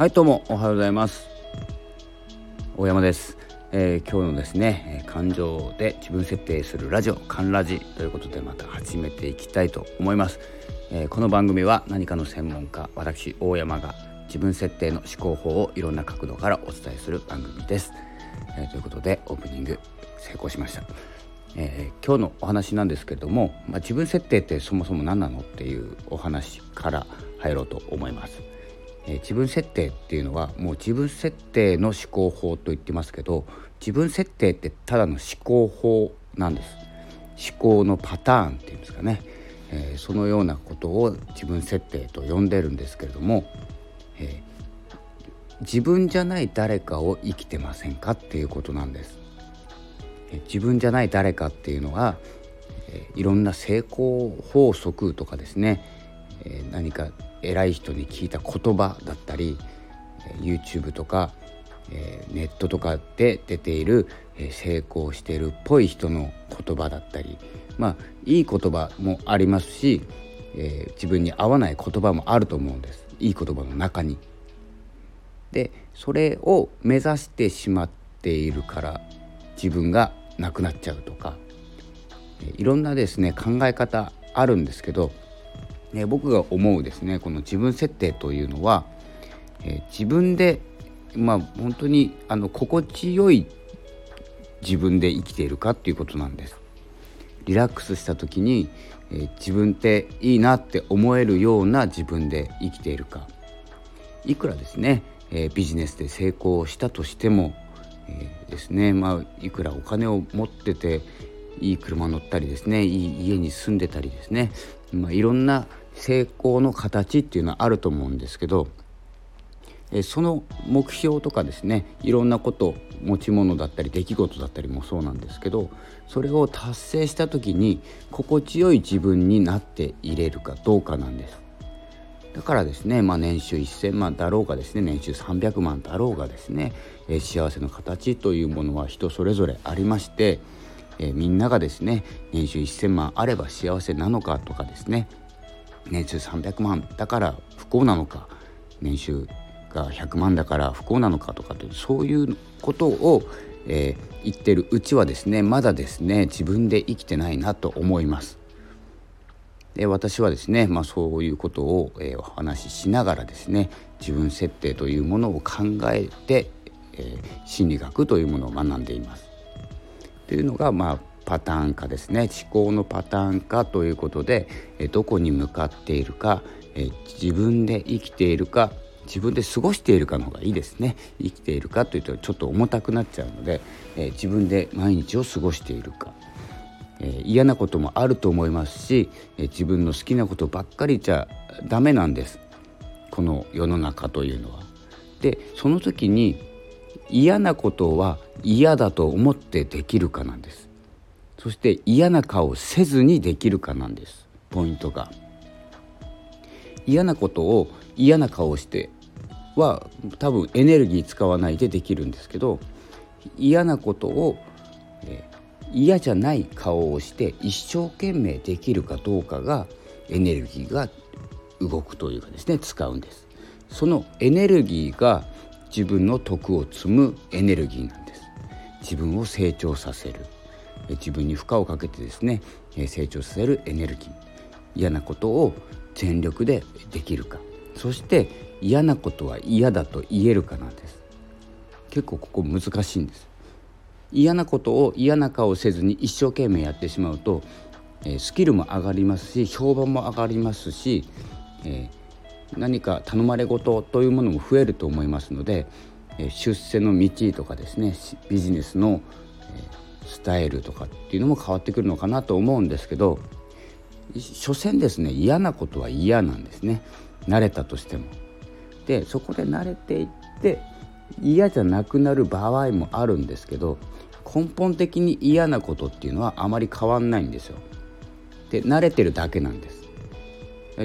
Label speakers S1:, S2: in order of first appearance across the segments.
S1: はいどうもおはようございます。大山です、えー、今日のですね感情で自分設定するラジオカンラジということでまた始めていきたいと思います、えー、この番組は何かの専門家私大山が自分設定の思考法をいろんな角度からお伝えする番組です、えー、ということでオープニング成功しました。えー、今日のお話なんですけれども、まあ、自分設定ってそもそも何なのっていうお話から入ろうと思います。えー、自分設定っていうのはもう自分設定の思考法と言ってますけど自分設定ってただの思考法なんです。思考のパターンっていうんですかね、えー、そのようなことを自分設定と呼んでるんですけれども、えー、自分じゃない誰かを生きてませんかっていうことなんです。え自分じゃない誰かっていうのは、えいろんな成功法則とかですね、え何か偉い人に聞いた言葉だったり YouTube とか、えネットとかで出ている、え成功してるっぽい人の言葉だったりまあいい言葉もありますし、え、自分に合わない言葉もあると思うんですいい言葉の中に。でそれを目指してしまっているから自分がなくなっちゃうとかいろんなですね考え方あるんですけど、ね、僕が思うですねこの自分設定というのは、え自分でまあ本当にあの心地よい自分で生きているかっていうことなんです。リラックスした時に、え、自分っていいなって思えるような自分で生きているかいくらですね、え、ビジネスで成功したとしてもえー、ですねまあいくらお金を持ってていい車乗ったりですねいい家に住んでたりですね、まあ、いろんな成功の形っていうのはあると思うんですけど、その目標とかですねいろんなこと持ち物だったり出来事だったりもそうなんですけどそれを達成した時に心地よい自分になっていれるかどうかなんです。だからですね、まあ、年収1000万だろうがですね年収300万だろうがですね、え、幸せの形というものは人それぞれありまして、え、みんながですね年収1000万あれば幸せなのかとかですね年収300万だから不幸なのか年収が100万だから不幸なのかとかとそういうことを、えー、言ってるうちはですねまだですね自分で生きてないなと思います。で私はですね、まあ、そういうことを、えー、お話ししながらですね自分設定というものを考えて、えー、心理学というものを学んでいます。というのが、まあ、パターン化ですね思考のパターン化ということで、え、どこに向かっているか、え、自分で生きているか自分で過ごしているかの方がいいですね生きているかというとちょっと重たくなっちゃうので、え、自分で毎日を過ごしているかえ、嫌なこともあると思いますし、え、自分の好きなことばっかりじゃダメなんですこの世の中というのは。でその時に嫌なことは嫌だと思ってできるかなんです。そして嫌な顔せずにできるかなんです。ポイントが。嫌なことを嫌な顔しては多分エネルギー使わないでできるんですけど嫌なことを、え嫌じゃない顔をして一生懸命できるかどうかがエネルギーが動くというかですね使うんです。そのエネルギーが自分の徳を積むエネルギーなんです。自分を成長させる。自分に負荷をかけてですね成長させるエネルギー嫌なことを全力でできるかそして嫌なことは嫌だと言えるかなんです。結構ここ難しいんです。嫌なことを嫌な顔せずに一生懸命やってしまうと、え、スキルも上がりますし評判も上がりますし、え、何か頼まれ事というものも増えると思いますので、え、出世の道とかですねビジネスの、えスタイルとかっていうのも変わってくるのかなと思うんですけど所詮ですね嫌なことは嫌なんですね慣れたとしても。でそこで慣れていって嫌じゃなくなる場合もあるんですけど根本的に嫌なことっていうのはあまり変わんないんですよ。で慣れてるだけなんです。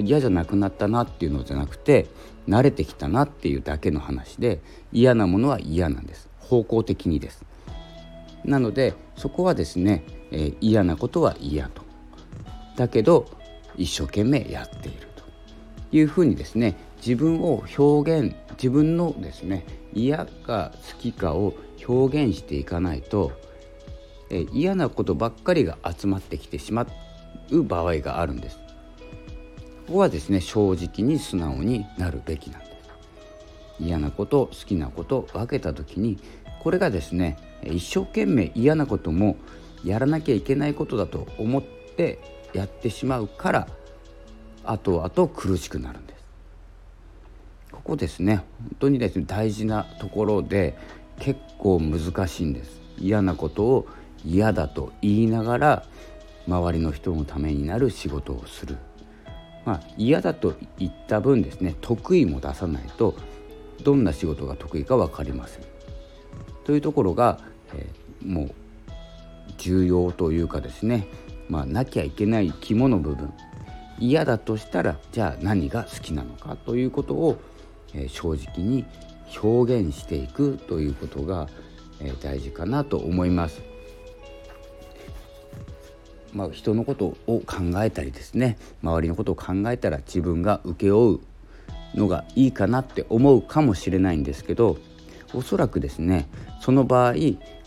S1: 嫌じゃなくなったなっていうのじゃなくて慣れてきたなっていうだけの話で嫌なものは嫌なんです方向的にですなのでそこはですね、えー、嫌なことは嫌と。だけど一生懸命やっていると。いうふうにですね自分を表現自分のですね嫌か好きかを表現していかないとえ嫌なことばっかりが集まってきてしまう場合があるんです。ここはですね正直に素直になるべきなんです。嫌なこと好きなこと分けた時にこれがですね一生懸命嫌なこともやらなきゃいけないことだと思ってやってしまうから後々苦しくなるんです。ここですね本当にですね大事なところで結構難しいんです。嫌なことを嫌だと言いながら周りの人のためになる仕事をする。まあ嫌だと言った分ですね得意も出さないとどんな仕事が得意か分かりません。というところが、えー、もう重要というかですね。まあなきゃいけない肝の部分。嫌だとしたらじゃあ何が好きなのか？ということを、えー、正直に表現していくということが、えー、大事かなと思います。まあ、人のことを考えたりですね。周りのことを考えたら自分が請け負うのがいいかなって思うかもしれないんですけどおそらくですねその場合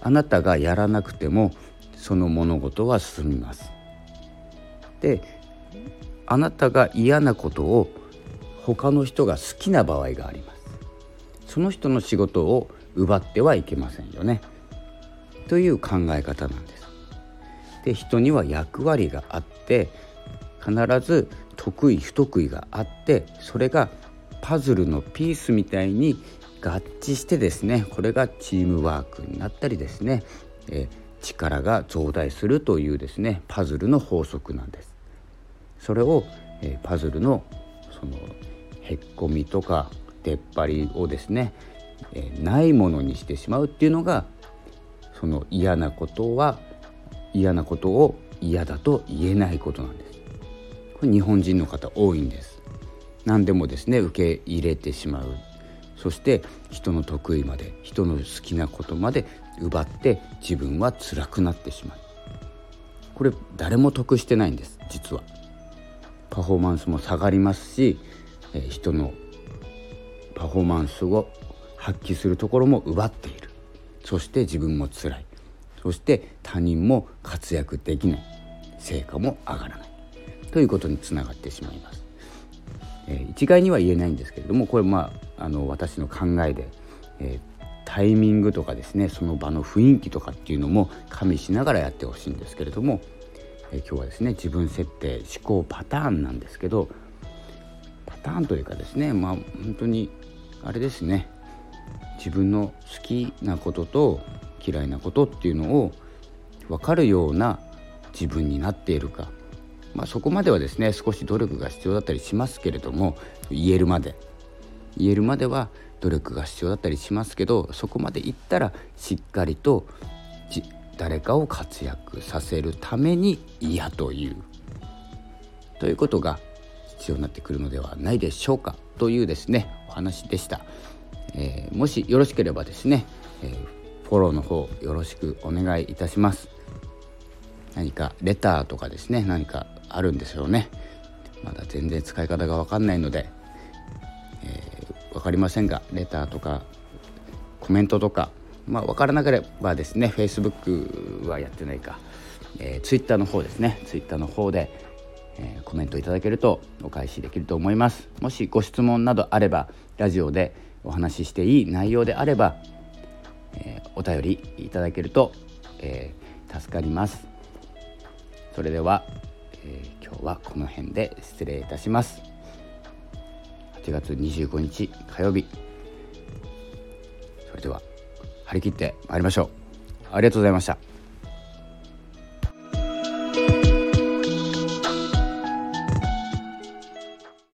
S1: あなたがやらなくてもその物事は進みます。であなたが嫌なことを他の人が好きな場合があります。その人の仕事を奪ってはいけませんよね。という考え方なんです。で人には役割があって必ず得意不得意があってそれがパズルのピースみたいに合致してですねこれがチームワークになったりですね、えー、力が増大するというですねパズルの法則なんです。それを、えー、パズルのそのへっこみとか出っ張りをですね、えー、ないものにしてしまうっていうのがその嫌なことは嫌なことを嫌だと言えないことなんです。これ日本人の方多いんです。何でもですね受け入れてしまう。そして人の得意まで人の好きなことまで奪って自分は辛くなってしまう。これ誰も得してないんです実は。パフォーマンスも下がりますし、え人のパフォーマンスを発揮するところも奪っている。そして自分も辛い。そして他人も活躍できない。成果も上がらない。ということにつながってしまいます。え、一概には言えないんですけれどもこれまああの私の考えで、え、タイミングとかですねその場の雰囲気とかっていうのも加味しながらやってほしいんですけれども、え、今日はですね自分設定思考パターンなんですけどパターンというかですねまあ本当にあれですね自分の好きなことと嫌いなことっていうのを分かるような自分になっているかまあ、そこまではですね少し努力が必要だったりしますけれども言えるまで。言えるまでは努力が必要だったりしますけどそこまでいったらしっかりと誰かを活躍させるために嫌という。ということが必要になってくるのではないでしょうか。というですねお話でした、えー、もしよろしければですね、えー、フォローの方よろしくお願いいたします。何かレターとかですね何かあるんですよね。まだ全然使い方が分かんないので、えー、分かりませんがレターとかコメントとかまあ分からなければですね Facebook はやってないか、えー、Twitter の方ですね。Twitter の方で、えー、コメントいただけるとお返しできると思います。もしご質問などあればラジオでお話ししていい内容であれば、えー、お便りいただけると、え、助かります。それではえー、今日はこの辺で失礼いたします。8月25日火曜日。それでは張り切って参りましょう。ありがとうございました。